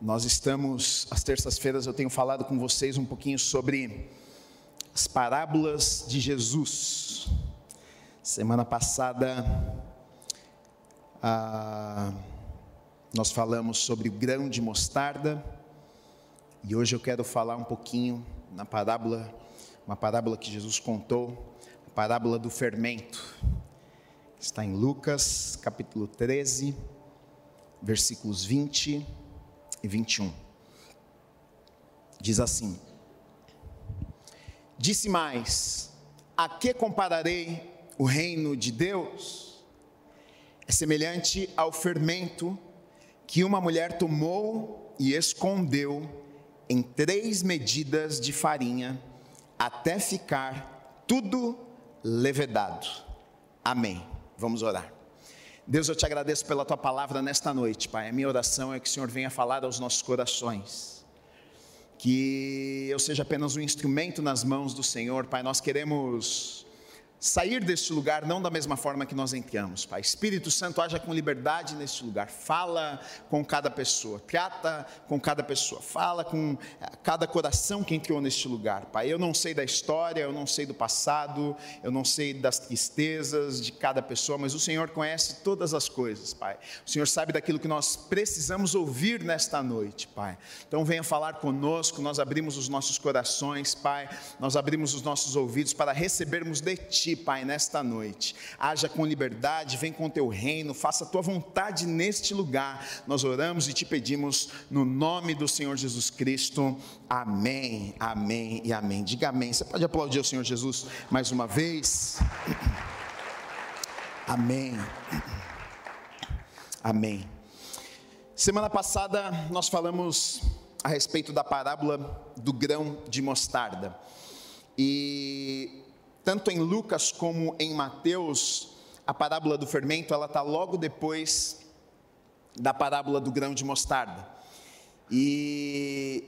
Nós estamos, às terças-feiras eu tenho falado com vocês um pouquinho sobre as parábolas de Jesus. Semana passada ah, nós falamos sobre o grão de mostarda e hoje eu quero falar um pouquinho na parábola, uma parábola que Jesus contou, a parábola do fermento. Está em Lucas, capítulo 13, versículos 20 e 21. Diz assim: Disse mais: A que compararei o reino de Deus? É semelhante ao fermento que uma mulher tomou e escondeu em três medidas de farinha, até ficar tudo levedado. Amém. Vamos orar. Deus, eu te agradeço pela tua palavra nesta noite, Pai. A minha oração é que o Senhor venha falar aos nossos corações. Que eu seja apenas um instrumento nas mãos do Senhor, Pai. Nós queremos sair deste lugar não da mesma forma que nós entramos, Pai. Espírito Santo, haja com liberdade neste lugar. Fala com cada pessoa, trata com cada pessoa, fala com eh, cada coração que entrou neste lugar, Pai. Eu não sei da história, eu não sei do passado, eu não sei das tristezas de cada pessoa, mas o Senhor conhece todas as coisas, Pai. O Senhor sabe daquilo que nós precisamos ouvir nesta noite, Pai. Então venha falar conosco, nós abrimos os nossos corações, Pai. Nós abrimos os nossos ouvidos para recebermos de Ti ti, Pai, nesta noite. Haja com liberdade, vem com teu reino, faça tua vontade neste lugar. Nós oramos e te pedimos no nome do Senhor Jesus Cristo. Amém, amém e amém. Diga amém. Você pode aplaudir o Senhor Jesus mais uma vez? Amém. Amém. Semana passada nós falamos a respeito da parábola do grão de mostarda. E tanto em Lucas como em Mateus, a parábola do fermento, ela está logo depois da parábola do grão de mostarda. E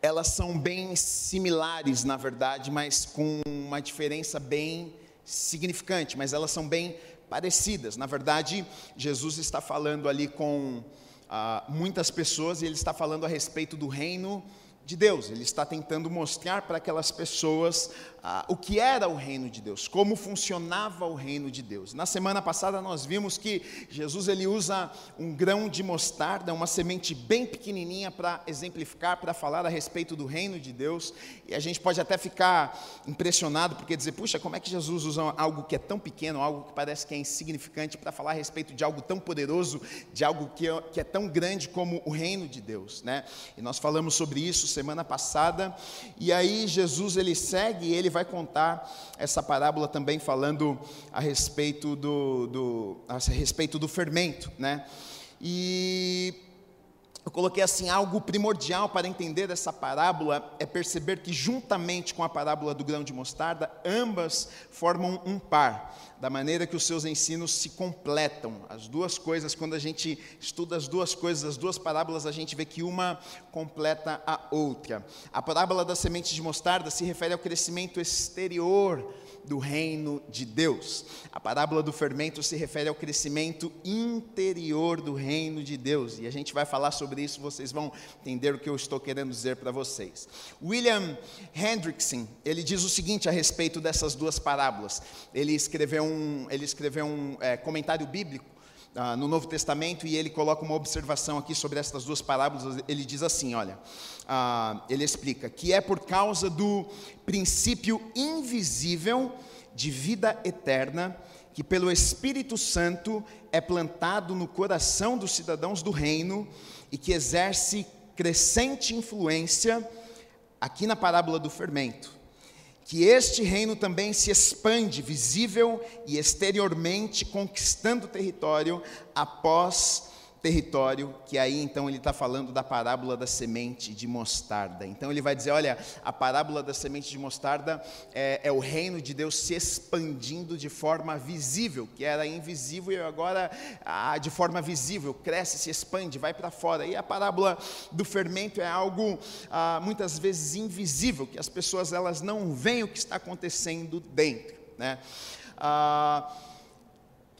elas são bem similares, na verdade, mas com uma diferença bem significante, mas elas são bem parecidas. Na verdade, Jesus está falando ali com ah, muitas pessoas e ele está falando a respeito do reino de Deus, ele está tentando mostrar para aquelas pessoas ah, o que era o reino de Deus, como funcionava o reino de Deus. Na semana passada nós vimos que Jesus ele usa um grão de mostarda, uma semente bem pequenininha para exemplificar, para falar a respeito do reino de Deus, e a gente pode até ficar impressionado porque dizer, puxa, como é que Jesus usa algo que é tão pequeno, algo que parece que é insignificante para falar a respeito de algo tão poderoso, de algo que é, que é tão grande como o reino de Deus, né? E nós falamos sobre isso semana passada. E aí Jesus ele segue ele vai contar essa parábola também falando a respeito do, do a respeito do fermento, né? E eu coloquei assim: algo primordial para entender essa parábola é perceber que, juntamente com a parábola do grão de mostarda, ambas formam um par, da maneira que os seus ensinos se completam. As duas coisas, quando a gente estuda as duas coisas, as duas parábolas, a gente vê que uma completa a outra. A parábola da semente de mostarda se refere ao crescimento exterior do reino de Deus. A parábola do fermento se refere ao crescimento interior do reino de Deus. E a gente vai falar sobre isso, vocês vão entender o que eu estou querendo dizer para vocês. William Hendrickson, ele diz o seguinte a respeito dessas duas parábolas. Ele escreveu um, ele escreveu um é, comentário bíblico ah, no Novo Testamento e ele coloca uma observação aqui sobre essas duas parábolas. Ele diz assim: olha, ah, ele explica que é por causa do princípio invisível de vida eterna que pelo Espírito Santo é plantado no coração dos cidadãos do reino e que exerce crescente influência aqui na parábola do fermento. Que este reino também se expande visível e exteriormente, conquistando território após território, que aí então ele está falando da parábola da semente de mostarda. Então ele vai dizer: olha, a parábola da semente de mostarda é, é, o reino de Deus se expandindo de forma visível, que era invisível e agora ah, de forma visível, cresce, se expande, vai para fora. E a parábola do fermento é algo ah, muitas vezes invisível, que as pessoas elas não veem o que está acontecendo dentro. Né? Ah,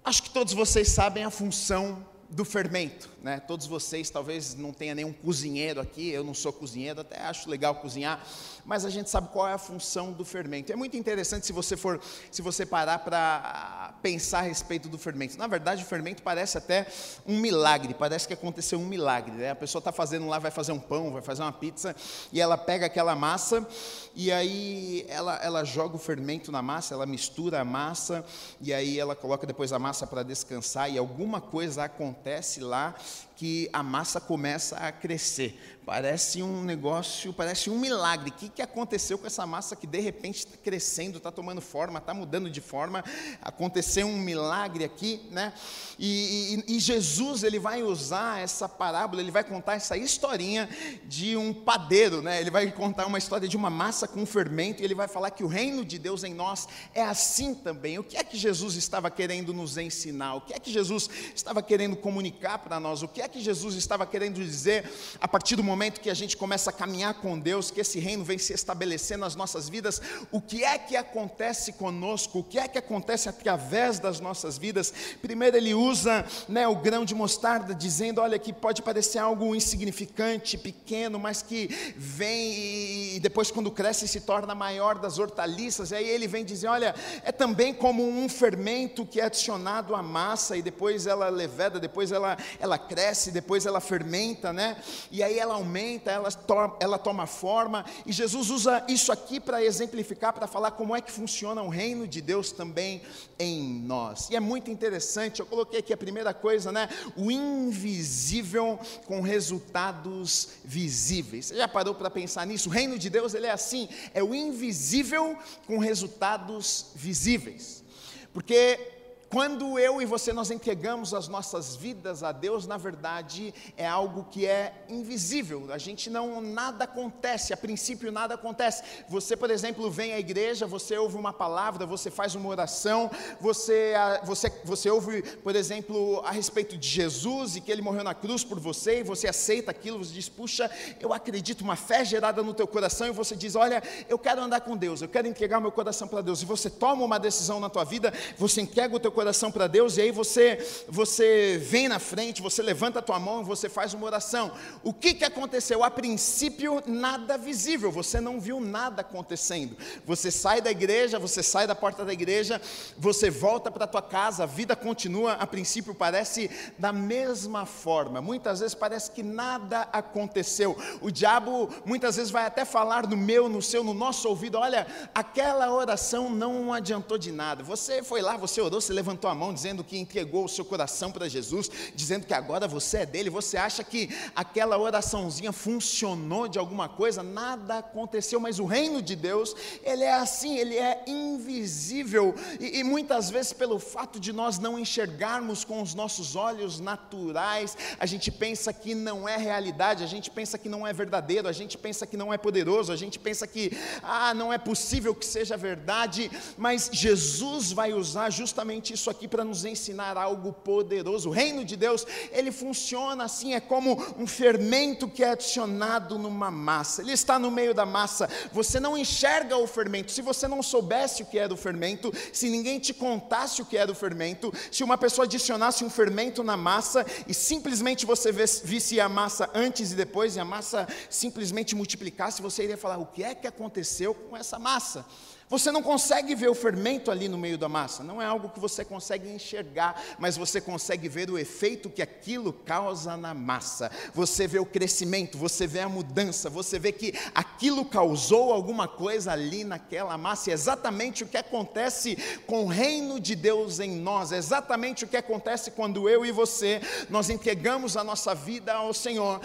acho que todos vocês sabem a função do fermento. Né? Todos vocês talvez não tenha nenhum cozinheiro aqui, eu não sou cozinheiro, até acho legal cozinhar, mas a gente sabe qual é a função do fermento. É muito interessante se você for, se você parar para pensar a respeito do fermento. Na verdade, o fermento parece até um milagre, parece que aconteceu um milagre. Né? A pessoa está fazendo lá, vai fazer um pão, vai fazer uma pizza, e ela pega aquela massa e aí ela, ela joga o fermento na massa, ela mistura a massa e aí ela coloca depois a massa para descansar e alguma coisa acontece lá us. Que a massa começa a crescer. Parece um negócio, parece um milagre. O que, que aconteceu com essa massa que de repente está crescendo, está tomando forma, está mudando de forma? Aconteceu um milagre aqui, né? E, e, e, Jesus ele vai usar essa parábola, ele vai contar essa historinha de um padeiro, né? Ele vai contar uma história de uma massa com fermento e ele vai falar que o reino de Deus em nós é assim também. O que é que Jesus estava querendo nos ensinar? O que é que Jesus estava querendo comunicar para nós? O que é que Jesus estava querendo dizer a partir do momento que a gente começa a caminhar com Deus, que esse reino vem se estabelecer nas nossas vidas? O que é que acontece conosco? O que é que acontece através das nossas vidas? Primeiro, ele usa né, o grão de mostarda, dizendo: olha, que pode parecer algo insignificante, pequeno, mas que vem e depois, quando cresce, se torna maior das hortaliças. E aí ele vem dizer: olha, é também como um fermento que é adicionado à massa e depois ela leveda, depois ela, ela cresce cresce, depois ela fermenta, né? E aí ela aumenta, ela, to ela toma forma. E Jesus usa isso aqui para exemplificar, para falar como é que funciona o reino de Deus também em nós. E é muito interessante, eu coloquei aqui a primeira coisa, né? O invisível com resultados visíveis. Você já parou para pensar nisso? O reino de Deus, ele é assim, é o invisível com resultados visíveis. Porque quando eu e você nós entregamos as nossas vidas a Deus, na verdade é algo que é invisível. A gente não nada acontece, a princípio nada acontece. Você, por exemplo, vem à igreja, você ouve uma palavra, você faz uma oração, você você você ouve, por exemplo, a respeito de Jesus e que ele morreu na cruz por você, e você aceita aquilo, você diz: "Puxa, eu acredito", uma fé gerada no teu coração e você diz: "Olha, eu quero andar com Deus, eu quero entregar meu coração para Deus". E você toma uma decisão na tua vida, você entrega o teu coração coração para Deus, e aí você, você vem na frente, você levanta a tua mão e você faz uma oração. O que, que aconteceu? A princípio, nada visível, você não viu nada acontecendo. Você sai da igreja, você sai da porta da igreja, você volta para a tua casa, a vida continua, a princípio parece da mesma forma. Muitas vezes parece que nada aconteceu. O diabo muitas vezes vai até falar no meu, no seu, no nosso ouvido: olha, aquela oração não adiantou de nada. Você foi lá, você orou, você levantou levantou a mão dizendo que entregou o seu coração para Jesus, dizendo que agora você é dele, você acha que aquela oraçãozinha funcionou de alguma coisa? Nada aconteceu, mas o reino de Deus, ele é assim, ele é invisível, e, e muitas vezes, pelo fato de nós não enxergarmos com os nossos olhos naturais, a gente pensa que não é realidade, a gente pensa que não é verdadeiro, a gente pensa que não é poderoso, a gente pensa que, ah, não é possível que seja verdade, mas Jesus vai usar justamente isso aqui para nos ensinar algo poderoso. O reino de Deus, ele funciona assim, é como um fermento que é adicionado numa massa. Ele está no meio da massa. Você não enxerga o fermento. Se você não soubesse o que era o fermento, se ninguém te contasse o que era o fermento, se uma pessoa adicionasse um fermento na massa e simplesmente você visse a massa antes e depois e a massa simplesmente multiplicasse, você iria falar: "O que é que aconteceu com essa massa?" Você não consegue ver o fermento ali no meio da massa, não é algo que você consegue enxergar, mas você consegue ver o efeito que aquilo causa na massa. Você vê o crescimento, você vê a mudança, você vê que aquilo causou alguma coisa ali naquela massa. É exatamente o que acontece com o reino de Deus em nós, é exatamente o que acontece quando eu e você nós entregamos a nossa vida ao Senhor.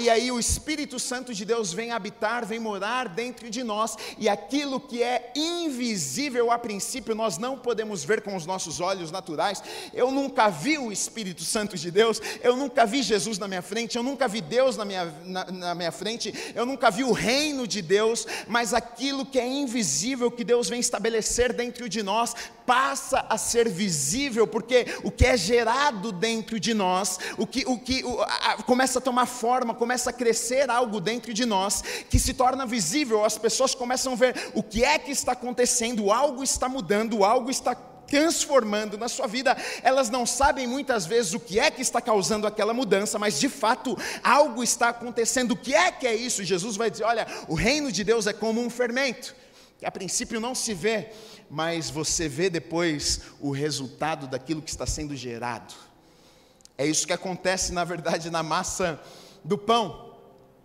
E aí o Espírito Santo de Deus vem habitar, vem morar dentro de nós, e aquilo que é invisível a princípio, nós não podemos ver com os nossos olhos naturais. Eu nunca vi o Espírito Santo de Deus, eu nunca vi Jesus na minha frente, eu nunca vi Deus na minha, na, na minha frente, eu nunca vi o reino de Deus, mas aquilo que é invisível, que Deus vem estabelecer dentro de nós, passa a ser visível, porque o que é gerado dentro de nós, o que, o que o, a, começa a tomar forma, começa a crescer algo dentro de nós, que se torna visível, as pessoas começam a ver o que é que está acontecendo, algo está mudando, algo está transformando na sua vida. Elas não sabem muitas vezes o que é que está causando aquela mudança, mas de fato algo está acontecendo. O que é que é isso? Jesus vai dizer: olha, o reino de Deus é como um fermento, que a princípio não se vê, mas você vê depois o resultado daquilo que está sendo gerado. É isso que acontece, na verdade, na massa do pão.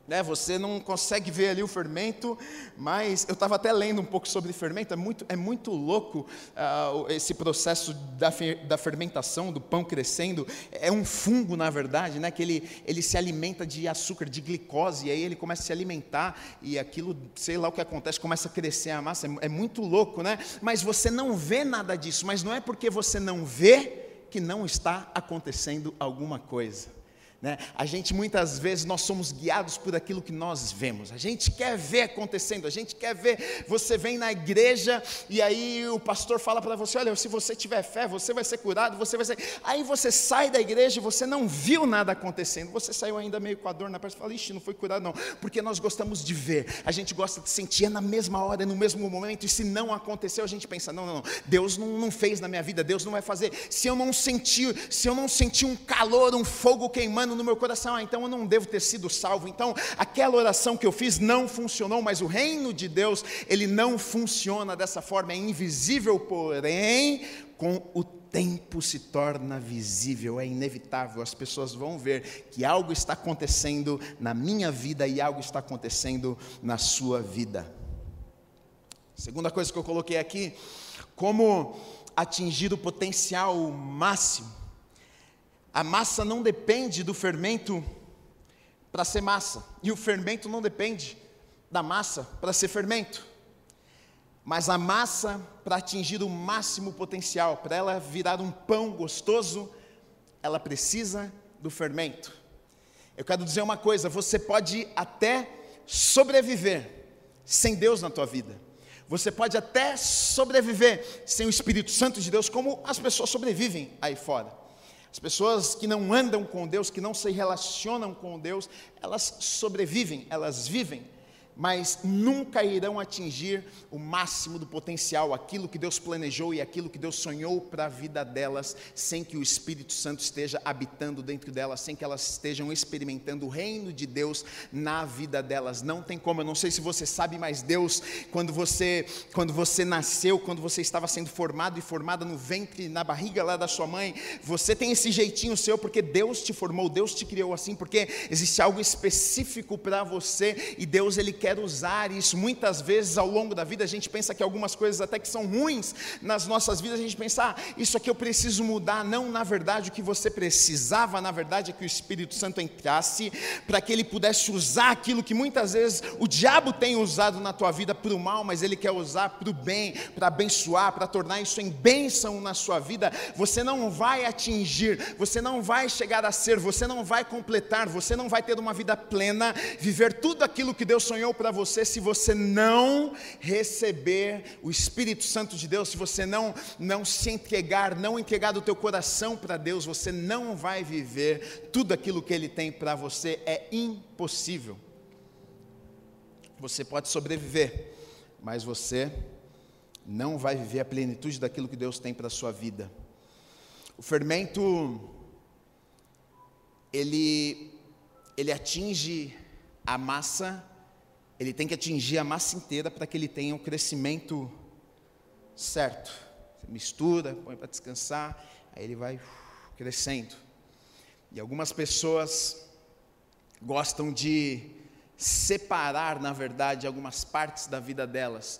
Né, você não consegue ver ali o fermento, mas eu estava até lendo um pouco sobre fermento, é muito, é muito louco uh, esse processo da, da, fermentação, do pão crescendo, é um fungo na verdade, né, que ele, ele se alimenta de açúcar, de glicose, e aí ele começa a se alimentar, e aquilo, sei lá o que acontece, começa a crescer a massa, é, é muito louco, né, mas você não vê nada disso, mas não é porque você não vê que não está acontecendo alguma coisa. Né? A gente muitas vezes nós somos guiados por aquilo que nós vemos. A gente quer ver acontecendo, a gente quer ver. Você vem na igreja e aí o pastor fala para você: olha, se você tiver fé, você vai ser curado, você vai ser. Aí você sai da igreja e você não viu nada acontecendo. Você saiu ainda meio com a dor na perna e fala: ixi, não foi curado não. Porque nós gostamos de ver, a gente gosta de sentir é na mesma hora, no mesmo momento. E se não aconteceu, a gente pensa: não, não, não. Deus não, não fez na minha vida, Deus não vai fazer. Se eu não sentir, se eu não sentir um calor, um fogo queimando no meu coração, ah, então eu não devo ter sido salvo. Então, aquela oração que eu fiz não funcionou, mas o reino de Deus, ele não funciona dessa forma, é invisível, porém, com o tempo se torna visível, é inevitável, as pessoas vão ver que algo está acontecendo na minha vida e algo está acontecendo na sua vida. Segunda coisa que eu coloquei aqui, como atingir o potencial máximo. A massa não depende do fermento para ser massa, e o fermento não depende da massa para ser fermento. Mas a massa, para atingir o máximo potencial, para ela virar um pão gostoso, ela precisa do fermento. Eu quero dizer uma coisa: você pode até sobreviver sem Deus na tua vida. Você pode até sobreviver sem o Espírito Santo de Deus, como as pessoas sobrevivem aí fora. As pessoas que não andam com Deus, que não se relacionam com Deus, elas sobrevivem, elas vivem mas nunca irão atingir o máximo do potencial, aquilo que Deus planejou e aquilo que Deus sonhou para a vida delas, sem que o Espírito Santo esteja habitando dentro delas, sem que elas estejam experimentando o reino de Deus na vida delas. Não tem como, eu não sei se você sabe, mas Deus, quando você, quando você nasceu, quando você estava sendo formado e formada no ventre, na barriga lá da sua mãe, você tem esse jeitinho seu porque Deus te formou, Deus te criou assim, porque existe algo específico para você e Deus ele quer quer usar isso. Muitas vezes ao longo da vida a gente pensa que algumas coisas até que são ruins nas nossas vidas, a gente pensa, ah, isso aqui eu preciso mudar. Não, na verdade, o que você precisava, na verdade, é que o Espírito Santo entrasse para que ele pudesse usar aquilo que muitas vezes o diabo tem usado na tua vida para o mal, mas ele quer usar para o bem, para abençoar, para tornar isso em bênção na sua vida. Você não vai atingir, você não vai chegar a ser, você não vai completar, você não vai ter uma vida plena, viver tudo aquilo que Deus sonhou para você se você não receber o Espírito Santo de Deus, se você não não se entregar, não entregar o teu coração para Deus, você não vai viver tudo aquilo que ele tem para você, é impossível. Você pode sobreviver, mas você não vai viver a plenitude daquilo que Deus tem para a sua vida. O fermento ele ele atinge a massa ele tem que atingir a massa inteira para que ele tenha um crescimento certo. Você mistura, põe para descansar, aí ele vai crescendo. E algumas pessoas gostam de separar, na verdade, algumas partes da vida delas.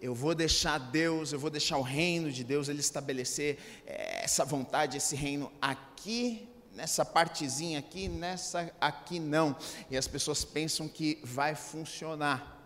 Eu vou deixar Deus, eu vou deixar o reino de Deus ele estabelecer essa vontade, esse reino aqui nessa partezinha aqui, nessa aqui não. E as pessoas pensam que vai funcionar.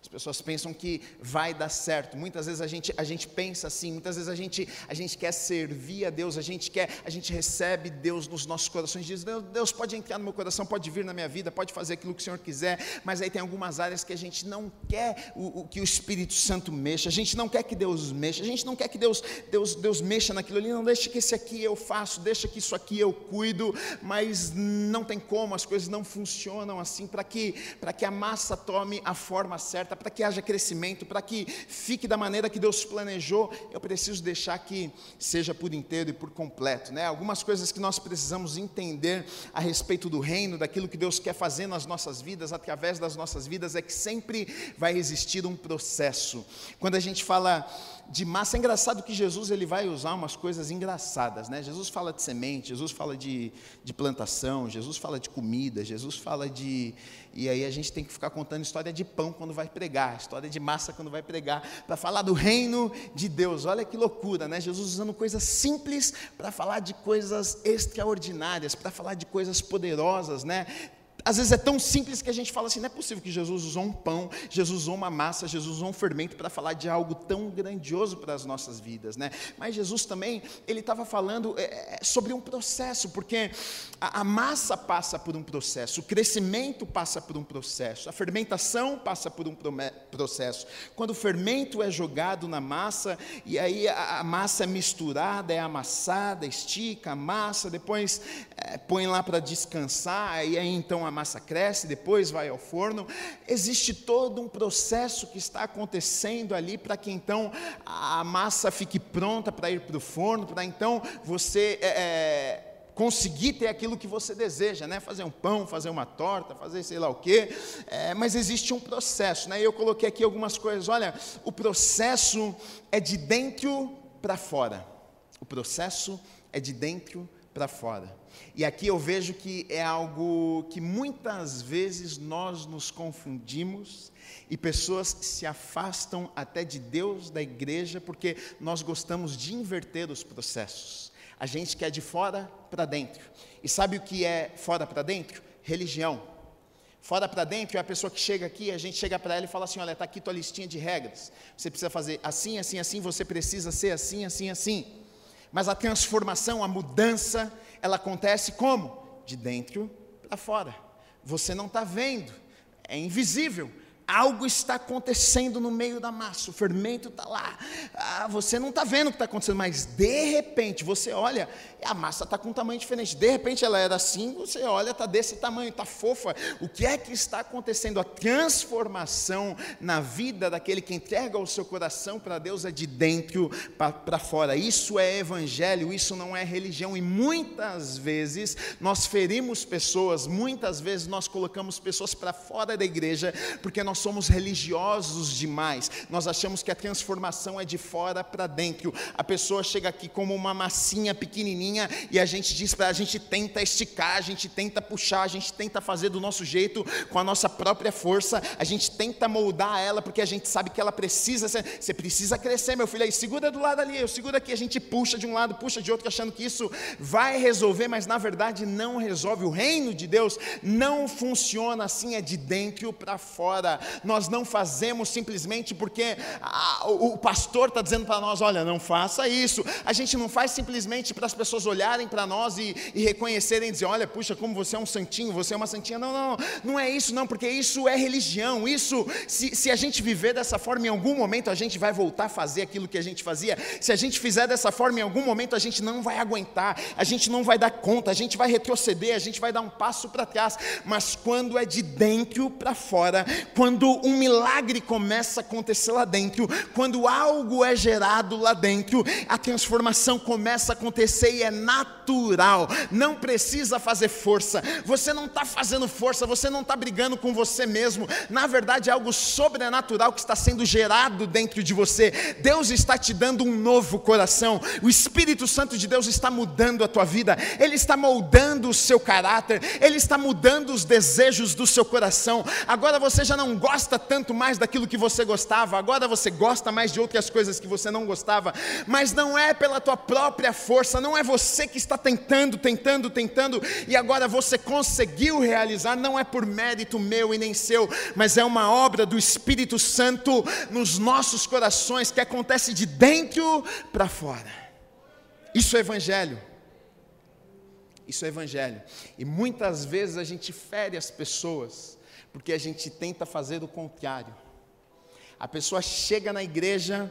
As pessoas pensam que vai dar certo. Muitas vezes a gente, a gente pensa assim, muitas vezes a gente, a gente quer servir a Deus, a gente quer, a gente recebe Deus nos nossos corações, diz, Deus, Deus pode entrar no meu coração, pode vir na minha vida, pode fazer aquilo que o Senhor quiser, mas aí tem algumas áreas que a gente não quer o, o que o Espírito Santo mexa, a gente não quer que Deus mexa, a gente não quer que Deus, Deus, Deus mexa naquilo ali, não deixa que esse aqui eu faço, deixa que isso aqui eu cuido, mas não tem como, as coisas não funcionam assim, para que, que a massa tome a forma certa, para que haja crescimento, para que fique da maneira que Deus planejou, eu preciso deixar que seja por inteiro e por completo. Né? Algumas coisas que nós precisamos entender a respeito do reino, daquilo que Deus quer fazer nas nossas vidas, através das nossas vidas, é que sempre vai existir um processo. Quando a gente fala de massa. É engraçado que Jesus ele vai usar umas coisas engraçadas, né? Jesus fala de semente, Jesus fala de, de plantação, Jesus fala de comida, Jesus fala de. E aí a gente tem que ficar contando história de pão quando vai pregar, história de massa quando vai pregar, para falar do reino de Deus. Olha que loucura, né? Jesus usando coisas simples para falar de coisas extraordinárias, para falar de coisas poderosas, né? Às vezes é tão simples que a gente fala assim: não é possível que Jesus usou um pão, Jesus usou uma massa, Jesus usou um fermento para falar de algo tão grandioso para as nossas vidas, né? Mas Jesus também, ele estava falando é, é, sobre um processo, porque a, a, massa passa por um processo, o crescimento passa por um processo, a fermentação passa por um processo. Quando o fermento é jogado na massa, e aí a, a massa é misturada, é amassada, estica, amassa, depois é, põe lá para descansar, e aí então a massa cresce, depois vai ao forno. Existe todo um processo que está acontecendo ali para que então a massa fique pronta para ir para o forno, para então você é, é, conseguir ter aquilo que você deseja, né? Fazer um pão, fazer uma torta, fazer sei lá o quê. É, mas existe um processo, né? Eu coloquei aqui algumas coisas. Olha, o processo é de dentro para fora. O processo é de dentro para fora. E aqui eu vejo que é algo que muitas vezes nós nos confundimos e pessoas se afastam até de Deus, da igreja, porque nós gostamos de inverter os processos. A gente quer de fora para dentro. E sabe o que é fora para dentro? Religião. Fora para dentro é a pessoa que chega aqui, a gente chega para ela e fala assim: olha, está aqui tua listinha de regras. Você precisa fazer assim, assim, assim, você precisa ser assim, assim, assim. Mas a transformação, a mudança, ela acontece como? De dentro para fora. Você não está vendo, é invisível, algo está acontecendo no meio da massa, o fermento está lá, ah, você não está vendo o que está acontecendo, mas de repente você olha, a massa está com um tamanho diferente, de repente ela era assim, você olha, está desse tamanho, está fofa, o que é que está acontecendo? A transformação na vida daquele que entrega o seu coração para Deus é de dentro para fora, isso é evangelho, isso não é religião, e muitas vezes nós ferimos pessoas, muitas vezes nós colocamos pessoas para fora da igreja, porque nós nós somos religiosos demais, nós achamos que a transformação é de fora para dentro. A pessoa chega aqui como uma massinha pequenininha e a gente diz para a gente tenta esticar, a gente tenta puxar, a gente tenta fazer do nosso jeito, com a nossa própria força, a gente tenta moldar ela porque a gente sabe que ela precisa, você precisa crescer, meu filho, aí segura do lado ali, eu seguro aqui, a gente puxa de um lado, puxa de outro, achando que isso vai resolver, mas na verdade não resolve. O reino de Deus não funciona assim, é de dentro para fora nós não fazemos simplesmente porque ah, o pastor está dizendo para nós: olha, não faça isso. A gente não faz simplesmente para as pessoas olharem para nós e, e reconhecerem dizer: olha, puxa, como você é um santinho, você é uma santinha. Não, não, não é isso, não, porque isso é religião. Isso, se, se a gente viver dessa forma, em algum momento a gente vai voltar a fazer aquilo que a gente fazia. Se a gente fizer dessa forma, em algum momento a gente não vai aguentar, a gente não vai dar conta, a gente vai retroceder, a gente vai dar um passo para trás. Mas quando é de dentro para fora, quando quando um milagre começa a acontecer lá dentro, quando algo é gerado lá dentro, a transformação começa a acontecer e é natural, não precisa fazer força, você não está fazendo força, você não está brigando com você mesmo, na verdade é algo sobrenatural que está sendo gerado dentro de você. Deus está te dando um novo coração, o Espírito Santo de Deus está mudando a tua vida, Ele está moldando o seu caráter, Ele está mudando os desejos do seu coração. Agora você já não gosta gosta tanto mais daquilo que você gostava, agora você gosta mais de outras coisas que você não gostava, mas não é pela tua própria força, não é você que está tentando, tentando, tentando, e agora você conseguiu realizar, não é por mérito meu e nem seu, mas é uma obra do Espírito Santo nos nossos corações que acontece de dentro para fora. Isso é evangelho. Isso é evangelho. E muitas vezes a gente fere as pessoas porque a gente tenta fazer o contrário. A pessoa chega na igreja,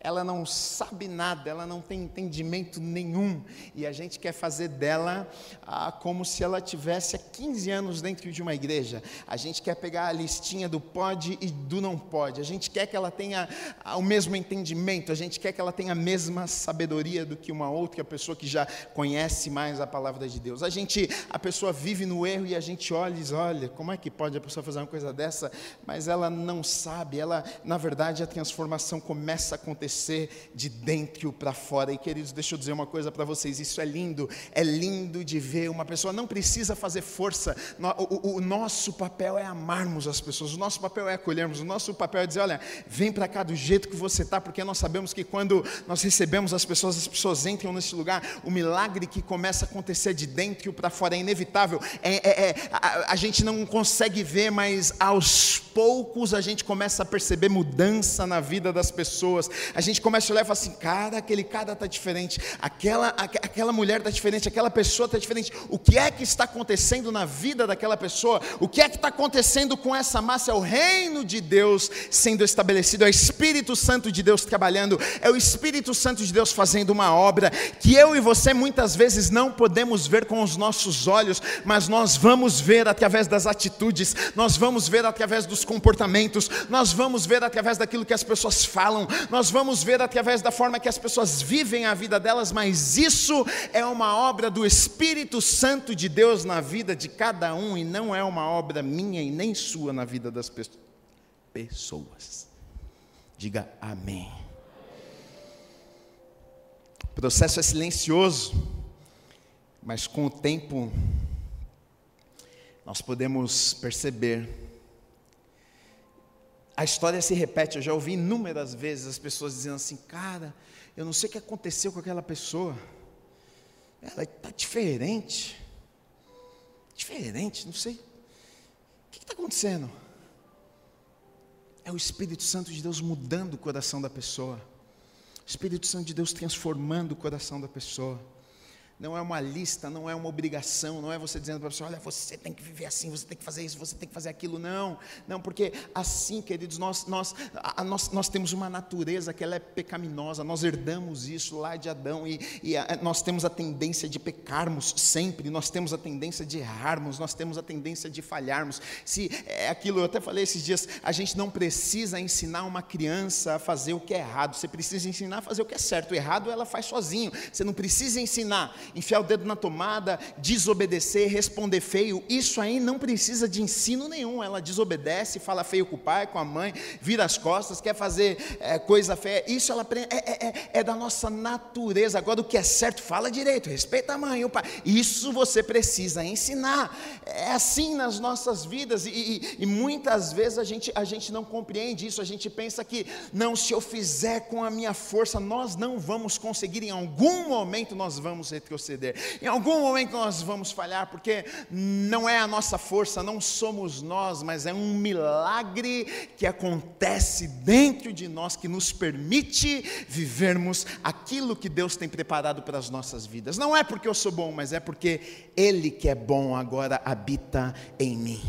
ela não sabe nada, ela não tem entendimento nenhum, e a gente quer fazer dela ah, como se ela tivesse há 15 anos dentro de uma igreja. A gente quer pegar a listinha do pode e do não pode, a gente quer que ela tenha ah, o mesmo entendimento, a gente quer que ela tenha a mesma sabedoria do que uma outra pessoa que já conhece mais a palavra de Deus. A gente, a pessoa vive no erro e a gente olha e diz: olha, como é que pode a pessoa fazer uma coisa dessa? Mas ela não sabe, ela, na verdade, a transformação começa a acontecer acontecer de dentro para fora. E queridos, deixa eu dizer uma coisa para vocês: isso é lindo, é lindo de ver. Uma pessoa não precisa fazer força, o, o, o nosso papel é amarmos as pessoas, o nosso papel é acolhermos, o nosso papel é dizer: olha, vem para cá do jeito que você está, porque nós sabemos que quando nós recebemos as pessoas, as pessoas entram nesse lugar, o milagre que começa a acontecer de dentro para fora é inevitável. É, é, é a, a gente não consegue ver, mas aos poucos a gente começa a perceber mudança na vida das pessoas. A a gente começa a olhar e fala assim: cara, aquele cara está diferente, aquela, aquela mulher está diferente, aquela pessoa está diferente. O que é que está acontecendo na vida daquela pessoa? O que é que está acontecendo com essa massa? É o reino de Deus sendo estabelecido, é o Espírito Santo de Deus trabalhando, é o Espírito Santo de Deus fazendo uma obra que eu e você muitas vezes não podemos ver com os nossos olhos, mas nós vamos ver através das atitudes, nós vamos ver através dos comportamentos, nós vamos ver através daquilo que as pessoas falam, nós vamos vamos ver através da forma que as pessoas vivem a vida delas, mas isso é uma obra do Espírito Santo de Deus na vida de cada um e não é uma obra minha e nem sua na vida das pessoas. Diga amém. O processo é silencioso, mas com o tempo nós podemos perceber a história se repete, eu já ouvi inúmeras vezes as pessoas dizendo assim: cara, eu não sei o que aconteceu com aquela pessoa, ela está diferente, diferente, não sei, o que está acontecendo? É o Espírito Santo de Deus mudando o coração da pessoa, o Espírito Santo de Deus transformando o coração da pessoa não é uma lista, não é uma obrigação, não é você dizendo para a pessoa, olha, você tem que viver assim, você tem que fazer isso, você tem que fazer aquilo, não, não, porque assim, queridos, nós, nós, a, nós, nós temos uma natureza que ela é pecaminosa, nós herdamos isso lá de Adão e, e a, nós temos a tendência de pecarmos sempre, nós temos a tendência de errarmos, nós temos a tendência de falharmos, se é aquilo, eu até falei esses dias, a gente não precisa ensinar uma criança a fazer o que é errado, você precisa ensinar a fazer o que é certo, o errado ela faz sozinho, você não precisa ensinar, enfiar o dedo na tomada, desobedecer, responder feio, isso aí não precisa de ensino nenhum. Ela desobedece, fala feio com o pai, com a mãe, vira as costas, quer fazer é, coisa feia. Isso ela é, é, é, é, da nossa natureza. Agora, o que é certo, fala direito, respeita a mãe, o pai. Isso você precisa ensinar. É assim nas nossas vidas e, e, e muitas vezes a gente, a gente não compreende isso. A gente pensa que, não, se eu fizer com a minha força, nós não vamos conseguir. Em algum momento nós vamos retroceder. Em algum momento nós vamos falhar, porque não é a nossa força, não somos nós, mas é um milagre que acontece dentro de nós que nos permite vivermos aquilo que Deus tem preparado para as nossas vidas. Não é porque eu sou bom, mas é porque Ele que é bom agora habita em mim.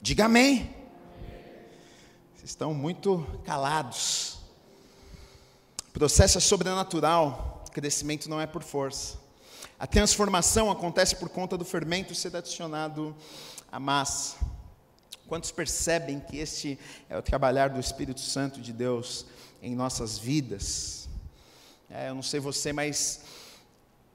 Diga amém. Vocês estão muito calados. O processo é sobrenatural crescimento não é por força. A transformação acontece por conta do fermento ser adicionado à massa. Quantos percebem que este é o trabalhar do Espírito Santo de Deus em nossas vidas? É, eu não sei você, mas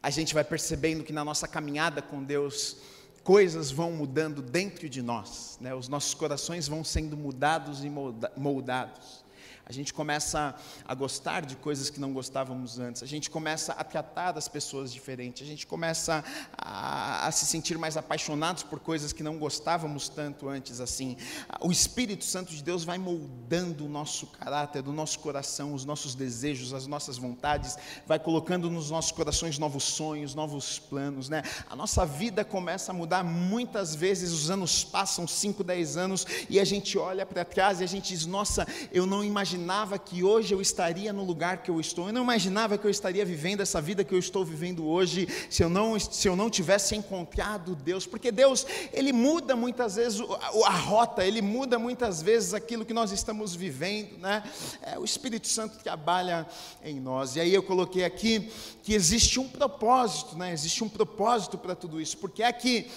a gente vai percebendo que na nossa caminhada com Deus, coisas vão mudando dentro de nós, né? os nossos corações vão sendo mudados e moldados. A gente começa a gostar de coisas que não gostávamos antes. A gente começa a tratar as pessoas diferente. A gente começa a, a, se sentir mais apaixonados por coisas que não gostávamos tanto antes assim. O Espírito Santo de Deus vai moldando o nosso caráter, o nosso coração, os nossos desejos, as nossas vontades, vai colocando nos nossos corações novos sonhos, novos planos, né? A nossa vida começa a mudar muitas vezes, os anos passam 5, 10 anos e a gente olha para trás e a gente diz: "Nossa, eu não imaginava imaginava que hoje eu estaria no lugar que eu estou, eu não imaginava que eu estaria vivendo essa vida que eu estou vivendo hoje, se eu não, se eu não tivesse encontrado Deus, porque Deus, Ele muda muitas vezes a, rota, Ele muda muitas vezes aquilo que nós estamos vivendo, né? É o Espírito Santo trabalha em nós, e aí eu coloquei aqui que existe um propósito, né? Existe um propósito para tudo isso, porque é que,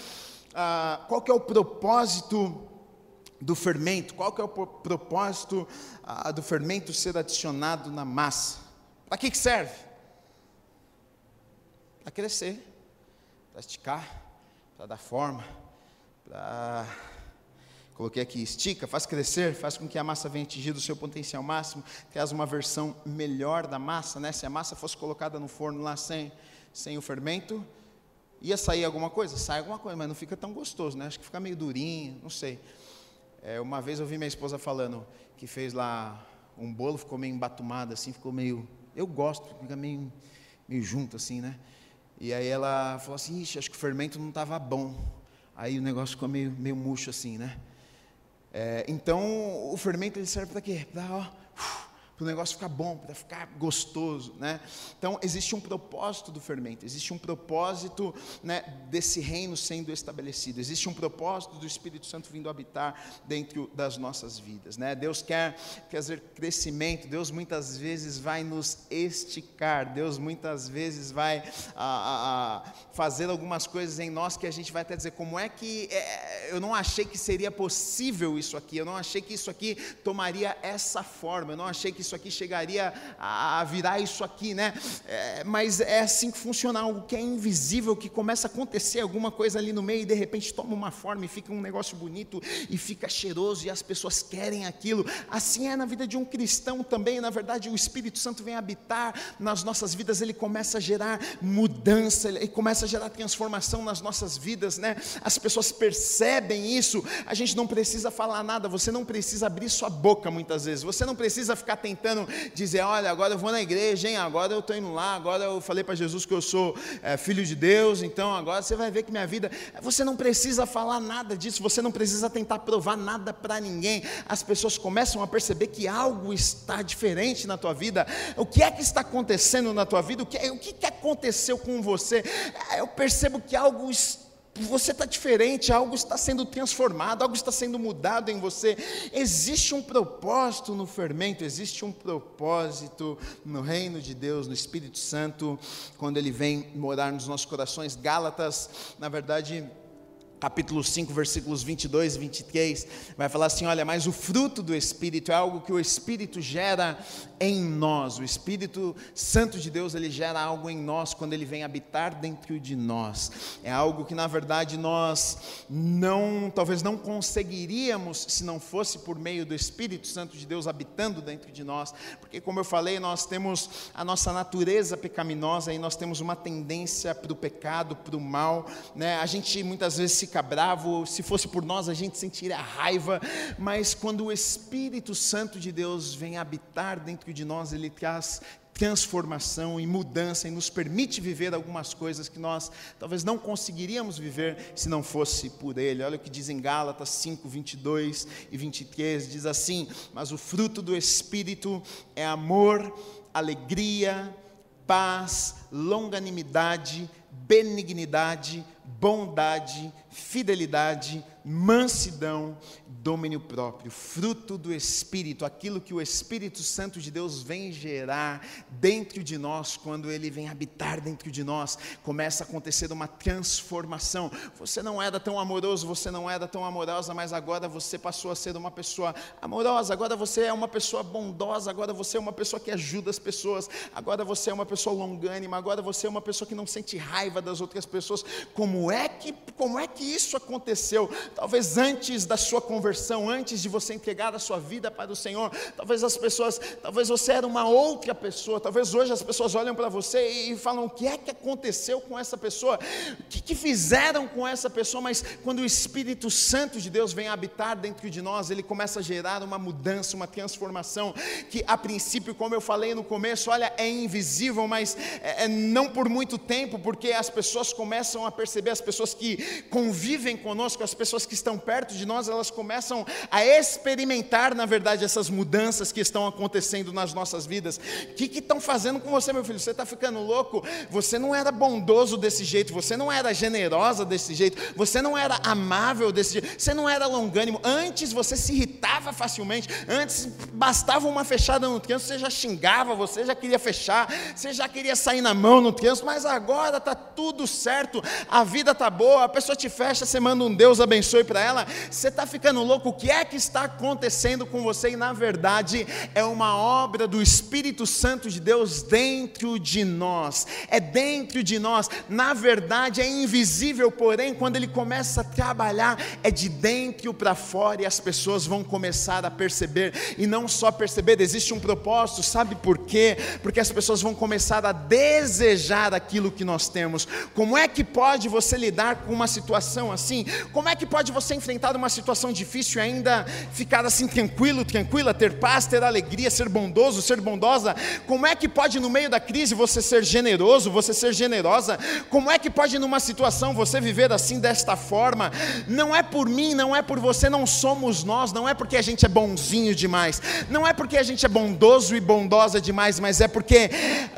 ah, qual que é o propósito do fermento. Qual que é o propósito ah, do fermento ser adicionado na massa? Para que, que serve? Para crescer, para esticar, para dar forma, para coloquei aqui, estica, faz crescer, faz com que a massa venha atingir o seu potencial máximo, traz uma versão melhor da massa, né? Se a massa fosse colocada no forno lá sem, sem o fermento, ia sair alguma coisa? Sai alguma coisa, mas não fica tão gostoso, né? Acho que fica meio durinho, não sei. É, uma vez eu vi minha esposa falando que fez lá um bolo, ficou meio embatumado assim, ficou meio. Eu gosto, fica meio, meio junto assim, né? E aí ela falou assim: Ixi, acho que o fermento não estava bom. Aí o negócio ficou meio, meio murcho assim, né? É, então o fermento ele serve para quê? Para para o negócio ficar bom, para ficar gostoso, né? Então existe um propósito do fermento, existe um propósito né, desse reino sendo estabelecido, existe um propósito do Espírito Santo vindo habitar dentro das nossas vidas, né? Deus quer fazer crescimento, Deus muitas vezes vai nos esticar, Deus muitas vezes vai a, a, a fazer algumas coisas em nós que a gente vai até dizer como é que é, eu não achei que seria possível isso aqui, eu não achei que isso aqui tomaria essa forma, eu não achei que isso aqui chegaria a virar isso aqui, né? É, mas é assim que funciona algo que é invisível, que começa a acontecer alguma coisa ali no meio e de repente toma uma forma e fica um negócio bonito e fica cheiroso e as pessoas querem aquilo. Assim é na vida de um cristão também, na verdade, o Espírito Santo vem habitar nas nossas vidas, ele começa a gerar mudança, ele começa a gerar transformação nas nossas vidas, né? As pessoas percebem isso, a gente não precisa falar nada, você não precisa abrir sua boca muitas vezes, você não precisa ficar tentando tentando dizer: olha, agora eu vou na igreja, hein? agora eu estou indo lá, agora eu falei para Jesus que eu sou é, filho de Deus, então agora você vai ver que minha vida. Você não precisa falar nada disso, você não precisa tentar provar nada para ninguém. As pessoas começam a perceber que algo está diferente na tua vida. O que é que está acontecendo na tua vida? O que, o que aconteceu com você? É, eu percebo que algo está você está diferente, algo está sendo transformado, algo está sendo mudado em você. Existe um propósito no fermento, existe um propósito no reino de Deus, no Espírito Santo, quando ele vem morar nos nossos corações. Gálatas, na verdade, capítulo 5, versículos 22 e 23, vai falar assim: olha, mas o fruto do Espírito é algo que o Espírito gera em nós. O Espírito Santo de Deus, ele gera algo em nós quando ele vem habitar dentro de nós. É algo que na verdade nós não, talvez não conseguiríamos se não fosse por meio do Espírito Santo de Deus habitando dentro de nós, porque como eu falei, nós temos a nossa natureza pecaminosa e nós temos uma tendência para o pecado, para o mal, né? A gente muitas vezes bravo, se fosse por nós a gente sentiria raiva, mas quando o Espírito Santo de Deus vem habitar dentro de nós, ele traz transformação e mudança e nos permite viver algumas coisas que nós talvez não conseguiríamos viver se não fosse por Ele. Olha o que diz em Gálatas 5, 22 e 23: diz assim: Mas o fruto do Espírito é amor, alegria, paz, longanimidade, benignidade, bondade, fidelidade, mansidão, domínio próprio, fruto do Espírito, aquilo que o Espírito Santo de Deus vem gerar dentro de nós, quando ele vem habitar dentro de nós, começa a acontecer uma transformação. Você não era tão amoroso, você não era tão amorosa, mas agora você passou a ser uma pessoa amorosa, agora você é uma pessoa bondosa, agora você é uma pessoa que ajuda as pessoas, agora você é uma pessoa longânima, agora você é uma pessoa que não sente raiva das outras pessoas. Como é que, como é que isso aconteceu? Talvez antes da sua conversão, antes de você entregar a sua vida para o Senhor, talvez as pessoas, talvez você era uma outra pessoa, talvez hoje as pessoas olham para você e falam: o que é que aconteceu com essa pessoa? O que, que fizeram com essa pessoa? Mas quando o Espírito Santo de Deus vem habitar dentro de nós, ele começa a gerar uma mudança, uma transformação, que a princípio, como eu falei no começo, olha, é invisível, mas é, é não por muito tempo, porque as pessoas começam a perceber, as pessoas que convivem conosco, as pessoas pessoas que estão perto de nós, elas começam a experimentar, na verdade, essas mudanças que estão acontecendo nas nossas vidas. O que estão fazendo com você, meu filho? Você está ficando louco? Você não era bondoso desse jeito, você não era generosa desse jeito, você não era amável desse jeito, você não era longânimo. Antes você se irritava facilmente, antes bastava uma fechada no trânsito, você já xingava, você já queria fechar, você já queria sair na mão no trânsito, mas agora está tudo certo, a vida está boa, a pessoa te fecha, você manda um Deus abençoe para ela, você está ficando louco, o que é que está acontecendo com você? E na verdade é uma obra do Espírito Santo de Deus dentro de nós, é dentro de nós, na verdade é invisível, porém, quando ele começa a trabalhar, é de dentro para fora e as pessoas vão começar a perceber, e não só perceber, existe um propósito, sabe por quê? Porque as pessoas vão começar a desejar aquilo que nós temos. Como é que pode você lidar com uma situação assim? Como é que pode você enfrentar uma situação difícil e ainda ficar assim tranquilo, tranquila, ter paz, ter alegria, ser bondoso, ser bondosa? Como é que pode no meio da crise você ser generoso, você ser generosa? Como é que pode numa situação você viver assim desta forma? Não é por mim, não é por você, não somos nós, não é porque a gente é bonzinho demais, não é porque a gente é bondoso e bondosa demais, mas é porque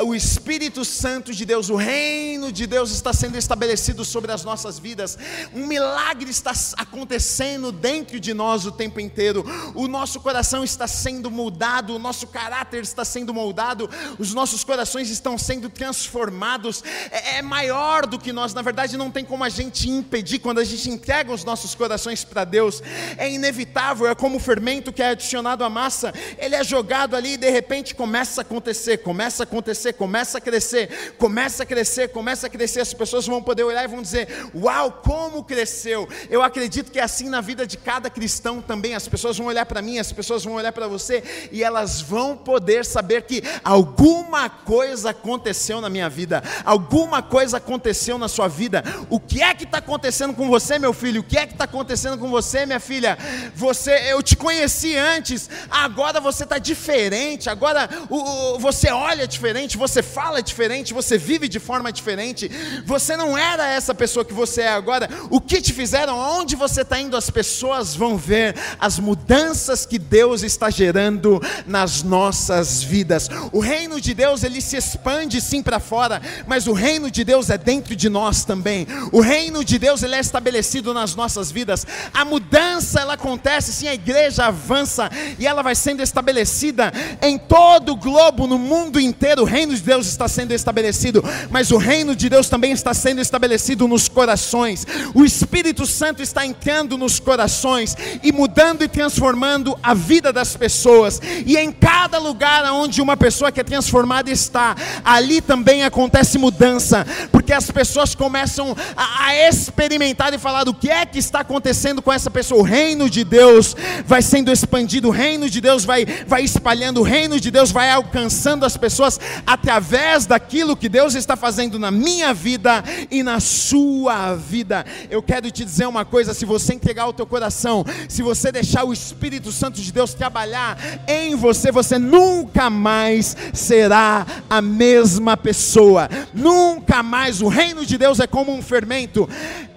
o Espírito Santo de Deus, o reino de Deus está sendo estabelecido sobre as nossas vidas. Um milagre está acontecendo dentro de nós o tempo inteiro. O nosso coração está sendo mudado, o nosso caráter está sendo moldado, os nossos corações estão sendo transformados. É, é maior do que nós, na verdade, não tem como a gente impedir quando a gente entrega os nossos corações para Deus. É inevitável, é como o fermento que é adicionado à massa, ele é jogado ali e de repente começa a acontecer, começa a acontecer, começa a crescer, começa a crescer, começa a crescer. As pessoas vão poder olhar e vão dizer: Uau, como cresceu! Eu acredito que é assim na vida de cada cristão também. As pessoas vão olhar para mim, as pessoas vão olhar para você e elas vão poder saber que alguma coisa aconteceu na minha vida, alguma coisa aconteceu na sua vida. O que é que está acontecendo com você, meu filho? O que é que está acontecendo com você, minha filha? Você, eu te conheci antes, agora você está diferente, agora o, o, você olha diferente, você fala diferente, você vive de forma diferente. Você não era essa pessoa que você é agora. O que te fizeram, aonde você está indo, as pessoas vão ver as mudanças que Deus está gerando nas nossas vidas. O reino de Deus ele se expande sim para fora, mas o reino de Deus é dentro de nós também. O reino de Deus ele é estabelecido nas nossas vidas. A mudança ela acontece, sim, a igreja avança e ela vai sendo estabelecida em todo o globo, no mundo inteiro. O reino de Deus está sendo estabelecido, mas o reino de Deus também está sendo estabelecido nos corações. O Espírito Santo está entrando nos corações e mudando e transformando a vida das pessoas. E em cada lugar onde uma pessoa que é transformada está, ali também acontece mudança, porque as pessoas começam a, a experimentar e falar do que é que está acontecendo com essa pessoa. O reino de Deus vai sendo expandido, o reino de Deus vai, vai espalhando, o reino de Deus vai alcançando as pessoas através daquilo que Deus está fazendo na minha vida e na sua vida. Eu quero te dizer uma coisa: se você entregar o teu coração, se você deixar o Espírito Santo de Deus trabalhar em você, você nunca mais será a mesma pessoa. Nunca mais. O reino de Deus é como um fermento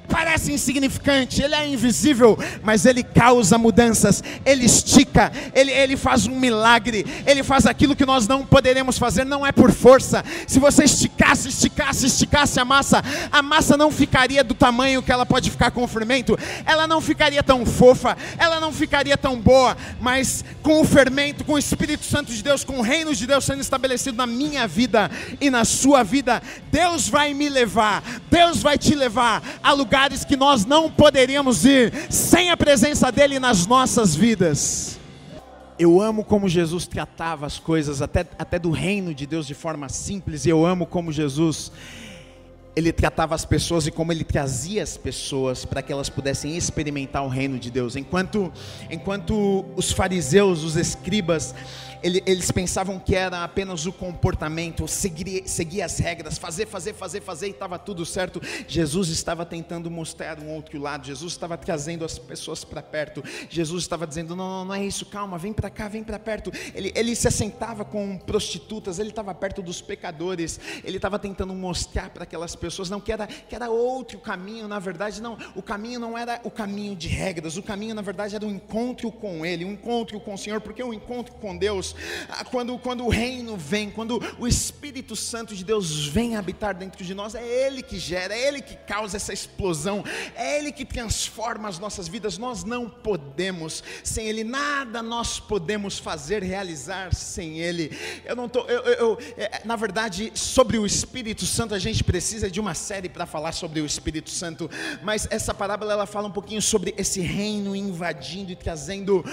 parece insignificante, ele é invisível, mas ele causa mudanças, ele estica, ele, ele faz um milagre, ele faz aquilo que nós não poderemos fazer, não é por força. Se você esticasse, esticasse, esticasse a massa, a massa não ficaria do tamanho que ela pode ficar com o fermento, ela não ficaria tão fofa, ela não ficaria tão boa, mas com o fermento, com o Espírito Santo de Deus, com o reino de Deus sendo estabelecido na minha vida e na sua vida, Deus vai me levar, Deus vai te levar a lugar lugares que nós não poderíamos ir sem a presença dEle nas nossas vidas. Eu amo como Jesus tratava as coisas, até, até do reino de Deus, de forma simples, e eu amo como Jesus ele tratava as pessoas e como ele trazia as pessoas para que elas pudessem experimentar o reino de Deus. Enquanto, enquanto os fariseus, os escribas, eles pensavam que era apenas o comportamento, seguir, seguir as regras, fazer, fazer, fazer, fazer e estava tudo certo. Jesus estava tentando mostrar um outro lado, Jesus estava trazendo as pessoas para perto, Jesus estava dizendo: não, não, não é isso, calma, vem para cá, vem para perto. Ele, ele se assentava com prostitutas, ele estava perto dos pecadores, ele estava tentando mostrar para aquelas pessoas não que era, que era outro caminho, na verdade, não, o caminho não era o caminho de regras, o caminho, na verdade, era um encontro com Ele, um encontro com o Senhor, porque o um encontro com Deus, ah, quando, quando o reino vem, quando o Espírito Santo de Deus vem habitar dentro de nós, é Ele que gera, é Ele que causa essa explosão, é Ele que transforma as nossas vidas, nós não podemos sem Ele, nada nós podemos fazer, realizar sem Ele. Eu não estou, eu, eu, eu, é, na verdade, sobre o Espírito Santo, a gente precisa de uma série para falar sobre o Espírito Santo, mas essa parábola ela fala um pouquinho sobre esse reino invadindo e trazendo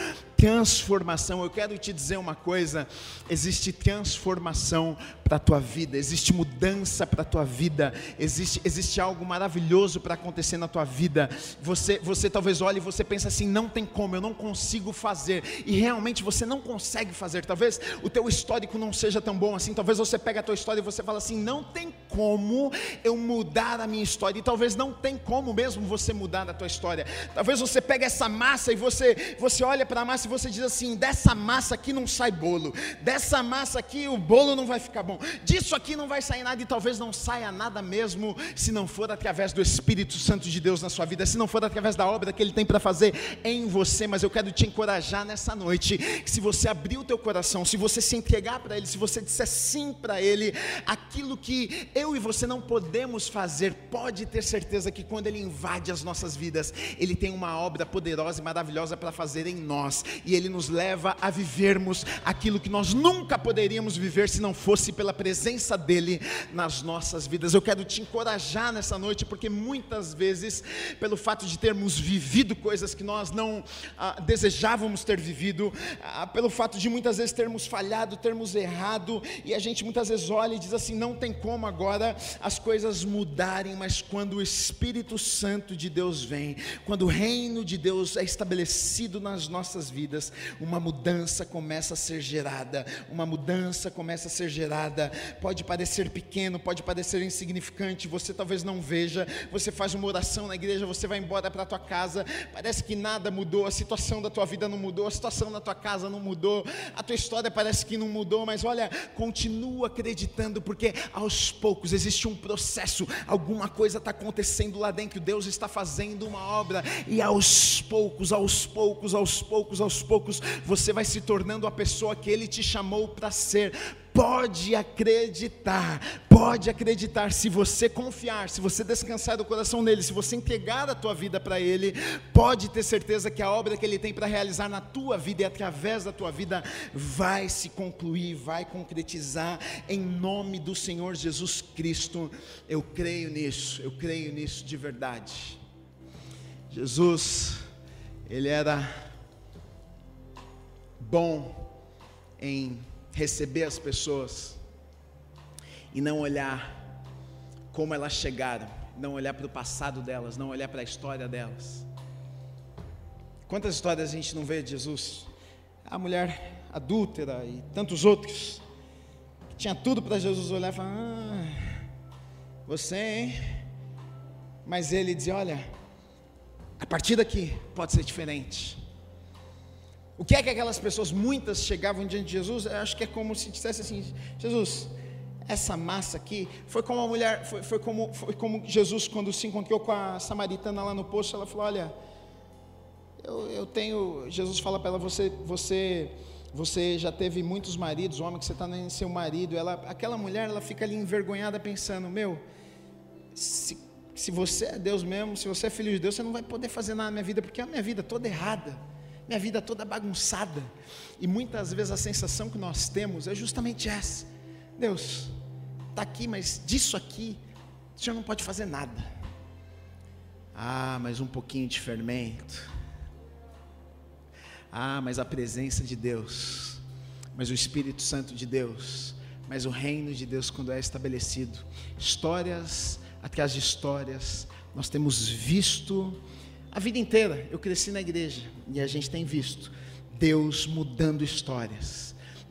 transformação. Eu quero te dizer uma coisa: existe transformação para a tua vida, existe mudança para a tua vida, existe, existe algo maravilhoso para acontecer na tua vida. Você, você talvez olhe e você pensa assim: não tem como, eu não consigo fazer, e realmente você não consegue fazer. Talvez o teu histórico não seja tão bom assim, talvez você pegue a tua história e você fala assim: não tem como eu mudar a minha história, e talvez não tem como mesmo você mudar a tua história. Talvez você pegue essa massa e você, você olha para a massa e você diz assim: dessa massa aqui não sai bolo, dessa massa aqui o bolo não vai ficar bom, disso aqui não vai sair nada e talvez não saia nada mesmo se não for através do Espírito Santo de Deus na sua vida, se não for através da obra que Ele tem para fazer em você. Mas eu quero te encorajar nessa noite, se você abrir o teu coração, se você se entregar para Ele, se você disser sim para Ele, aquilo que eu e você não podemos fazer, pode ter certeza que quando Ele invade as nossas vidas, Ele tem uma obra poderosa e maravilhosa para fazer em nós e Ele nos leva a vivermos aquilo que nós nunca poderíamos viver se não fosse pela presença dEle nas nossas vidas. Eu quero te encorajar nessa noite, porque muitas vezes, pelo fato de termos vivido coisas que nós não ah, desejávamos ter vivido, ah, pelo fato de muitas vezes termos falhado, termos errado, e a gente muitas vezes olha e diz assim: não tem como agora as coisas mudarem, mas quando o Espírito Santo de Deus vem, quando o reino de Deus é estabelecido nas nossas vidas, vidas, uma mudança começa a ser gerada, uma mudança começa a ser gerada. Pode parecer pequeno, pode parecer insignificante, você talvez não veja, você faz uma oração na igreja, você vai embora para a tua casa, parece que nada mudou, a situação da tua vida não mudou, a situação da tua casa não mudou, a tua história parece que não mudou, mas olha, continua acreditando, porque aos poucos existe um processo, alguma coisa está acontecendo lá dentro, Deus está fazendo uma obra, e aos poucos, aos poucos, aos poucos, aos poucos, poucos você vai se tornando a pessoa que Ele te chamou para ser. Pode acreditar, pode acreditar. Se você confiar, se você descansar do coração nele, se você entregar a tua vida para Ele, pode ter certeza que a obra que Ele tem para realizar na tua vida e através da tua vida vai se concluir, vai concretizar em nome do Senhor Jesus Cristo. Eu creio nisso, eu creio nisso de verdade. Jesus, Ele era bom em receber as pessoas e não olhar como elas chegaram, não olhar para o passado delas, não olhar para a história delas. Quantas histórias a gente não vê de Jesus? A mulher adúltera e tantos outros que tinha tudo para Jesus olhar e falar: ah, você, hein? Mas ele dizia: olha, a partir daqui pode ser diferente. O que é que aquelas pessoas, muitas chegavam diante de Jesus? Eu acho que é como se dissesse assim: Jesus, essa massa aqui, foi como a mulher, foi, foi, como, foi como Jesus, quando se encontrou com a samaritana lá no poço, ela falou: Olha, eu, eu tenho. Jesus fala para ela: Você, você, você já teve muitos maridos, homem que você está nem seu marido. Ela, aquela mulher, ela fica ali envergonhada, pensando: Meu, se, se você é Deus mesmo, se você é filho de Deus, você não vai poder fazer nada na minha vida, porque a minha vida toda errada minha vida toda bagunçada. E muitas vezes a sensação que nós temos é justamente essa: Deus, está aqui, mas disso aqui, o Senhor não pode fazer nada. Ah, mas um pouquinho de fermento. Ah, mas a presença de Deus, mas o Espírito Santo de Deus, mas o reino de Deus quando é estabelecido. Histórias atrás de histórias, nós temos visto a vida inteira eu cresci na igreja e a gente tem visto Deus mudando histórias,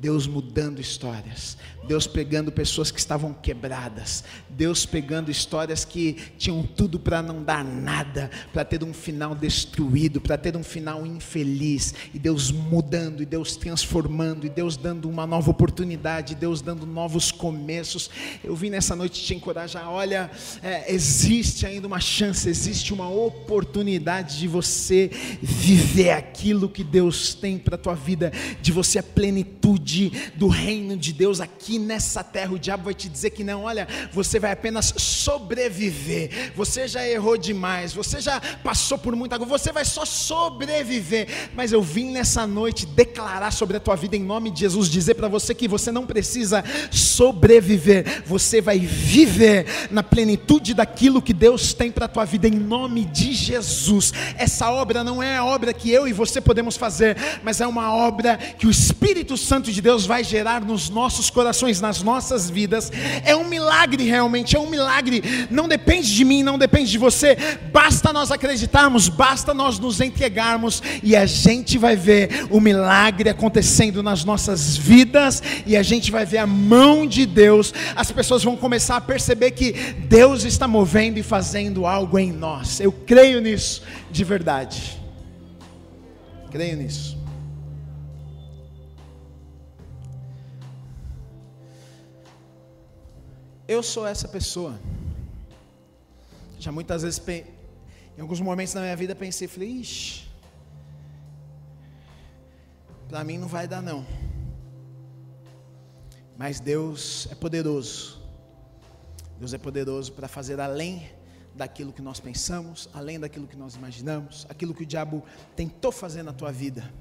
Deus mudando histórias, Deus pegando pessoas que estavam quebradas, Deus pegando histórias que tinham tudo para não dar nada, para ter um final destruído, para ter um final infeliz, e Deus mudando, e Deus transformando, e Deus dando uma nova oportunidade, e Deus dando novos começos. Eu vim nessa noite te encorajar. Olha, é, existe ainda uma chance, existe uma oportunidade de você viver aquilo que Deus tem para a tua vida, de você a plenitude do reino de Deus aqui aqui nessa terra, o diabo vai te dizer que não, olha, você vai apenas sobreviver. Você já errou demais, você já passou por muita coisa, você vai só sobreviver. Mas eu vim nessa noite declarar sobre a tua vida em nome de Jesus, dizer para você que você não precisa sobreviver, você vai viver na plenitude daquilo que Deus tem para a tua vida em nome de Jesus. Essa obra não é a obra que eu e você podemos fazer, mas é uma obra que o Espírito Santo de Deus vai gerar nos nossos corações nas nossas vidas. É um milagre realmente, é um milagre. Não depende de mim, não depende de você. Basta nós acreditarmos, basta nós nos entregarmos e a gente vai ver o milagre acontecendo nas nossas vidas e a gente vai ver a mão de Deus. As pessoas vão começar a perceber que Deus está movendo e fazendo algo em nós. Eu creio nisso de verdade. Creio nisso. Eu sou essa pessoa. Já muitas vezes, em alguns momentos da minha vida, pensei, falei, ixi, para mim não vai dar não. Mas Deus é poderoso. Deus é poderoso para fazer além daquilo que nós pensamos, além daquilo que nós imaginamos, aquilo que o diabo tentou fazer na tua vida.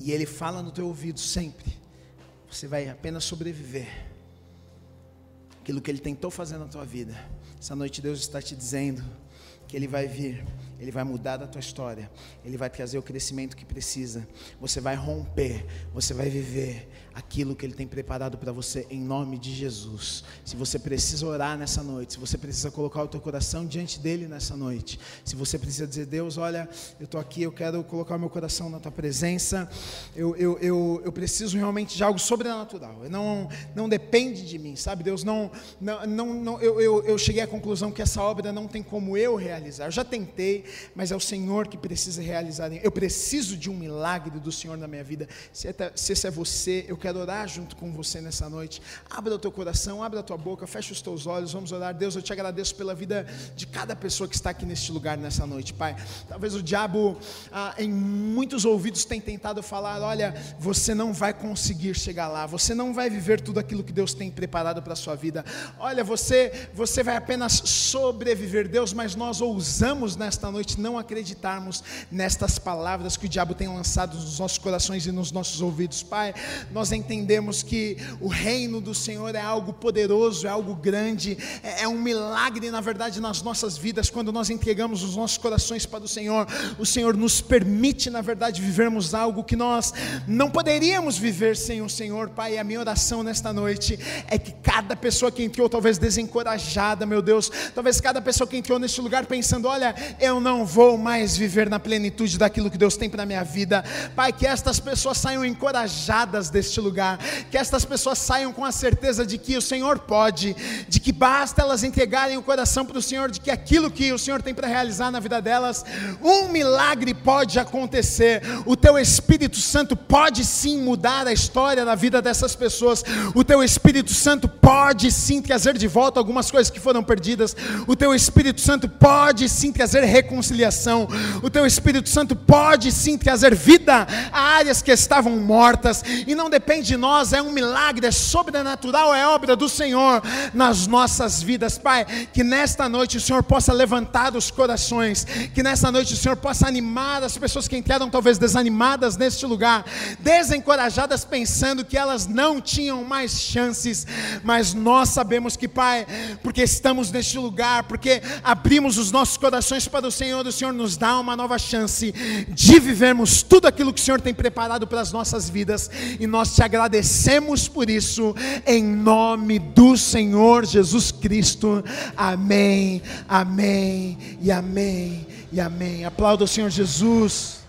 E ele fala no teu ouvido sempre: você vai apenas sobreviver. Aquilo que Ele tentou fazer na tua vida. Essa noite Deus está te dizendo que Ele vai vir, Ele vai mudar a tua história, Ele vai trazer o crescimento que precisa. Você vai romper, você vai viver aquilo que Ele tem preparado para você em nome de Jesus. Se você precisa orar nessa noite, se você precisa colocar o teu coração diante dele nessa noite, se você precisa dizer, Deus, olha, eu estou aqui, eu quero colocar meu coração na tua presença, eu, eu, eu, eu preciso realmente de algo sobrenatural, não, não depende de mim, sabe? Deus, não, não, não, não eu, eu, eu cheguei à conclusão que essa obra não tem como eu realizar, eu já tentei, mas é o Senhor que precisa realizar, eu preciso de um milagre do Senhor na minha vida, se, é, se esse é você, eu quero orar junto com você nessa noite. Abra o teu coração, abra a tua boca, fecha os teus olhos, vamos orar. Deus, eu te agradeço pela vida de cada pessoa que está aqui neste lugar nessa noite, Pai. Talvez o diabo, ah, em muitos ouvidos, tenha tentado falar: olha, você não vai conseguir chegar lá, você não vai viver tudo aquilo que Deus tem preparado para a sua vida. Olha, você, você vai apenas sobreviver, Deus, mas nós ousamos nesta noite não acreditarmos nestas palavras que o diabo tem lançado nos nossos corações e nos nossos ouvidos, Pai. Nós entendemos que o reino do Senhor é algo poderoso, é algo grande, é, é um milagre, na verdade, nas nossas vidas, quando nós entregamos os nossos corações para o Senhor, o Senhor nos permite, na verdade, vivermos algo que nós não poderíamos viver sem o Senhor, Pai. E a minha oração nesta noite é que cada pessoa que entrou, talvez desencorajada, meu Deus, talvez cada pessoa que entrou neste lugar pensando: olha, eu não vou mais viver na plenitude daquilo que Deus tem para minha vida, Pai, que estas pessoas saiam encorajadas deste lugar, que estas pessoas saiam com a certeza de que o Senhor pode, de que basta elas entregarem o coração para o Senhor, de que aquilo que o Senhor tem para realizar na vida delas, um milagre pode acontecer. O teu Espírito Santo pode sim mudar a história da vida dessas pessoas. O teu Espírito Santo pode sim trazer de volta algumas coisas que foram perdidas. O teu Espírito Santo pode sim trazer reconciliação. O teu Espírito Santo pode sim trazer vida a áreas que estavam mortas. E não depende de nós, é um milagre, é sobrenatural, é obra do Senhor nas nossas vidas, Pai. Que nesta noite o Senhor possa levantar os corações, que nesta noite o Senhor possa animar as pessoas que entraram talvez desanimadas neste lugar, desencorajadas, pensando que elas não tinham mais chances, mas nós sabemos que, Pai, porque estamos neste lugar, porque abrimos os nossos corações para o Senhor, o Senhor nos dá uma nova chance de vivermos tudo aquilo que o Senhor tem preparado para as nossas vidas, e nós te agradecemos por isso, em nome do Senhor Jesus Cristo. Amém, amém e amém e amém. Aplauda o Senhor Jesus.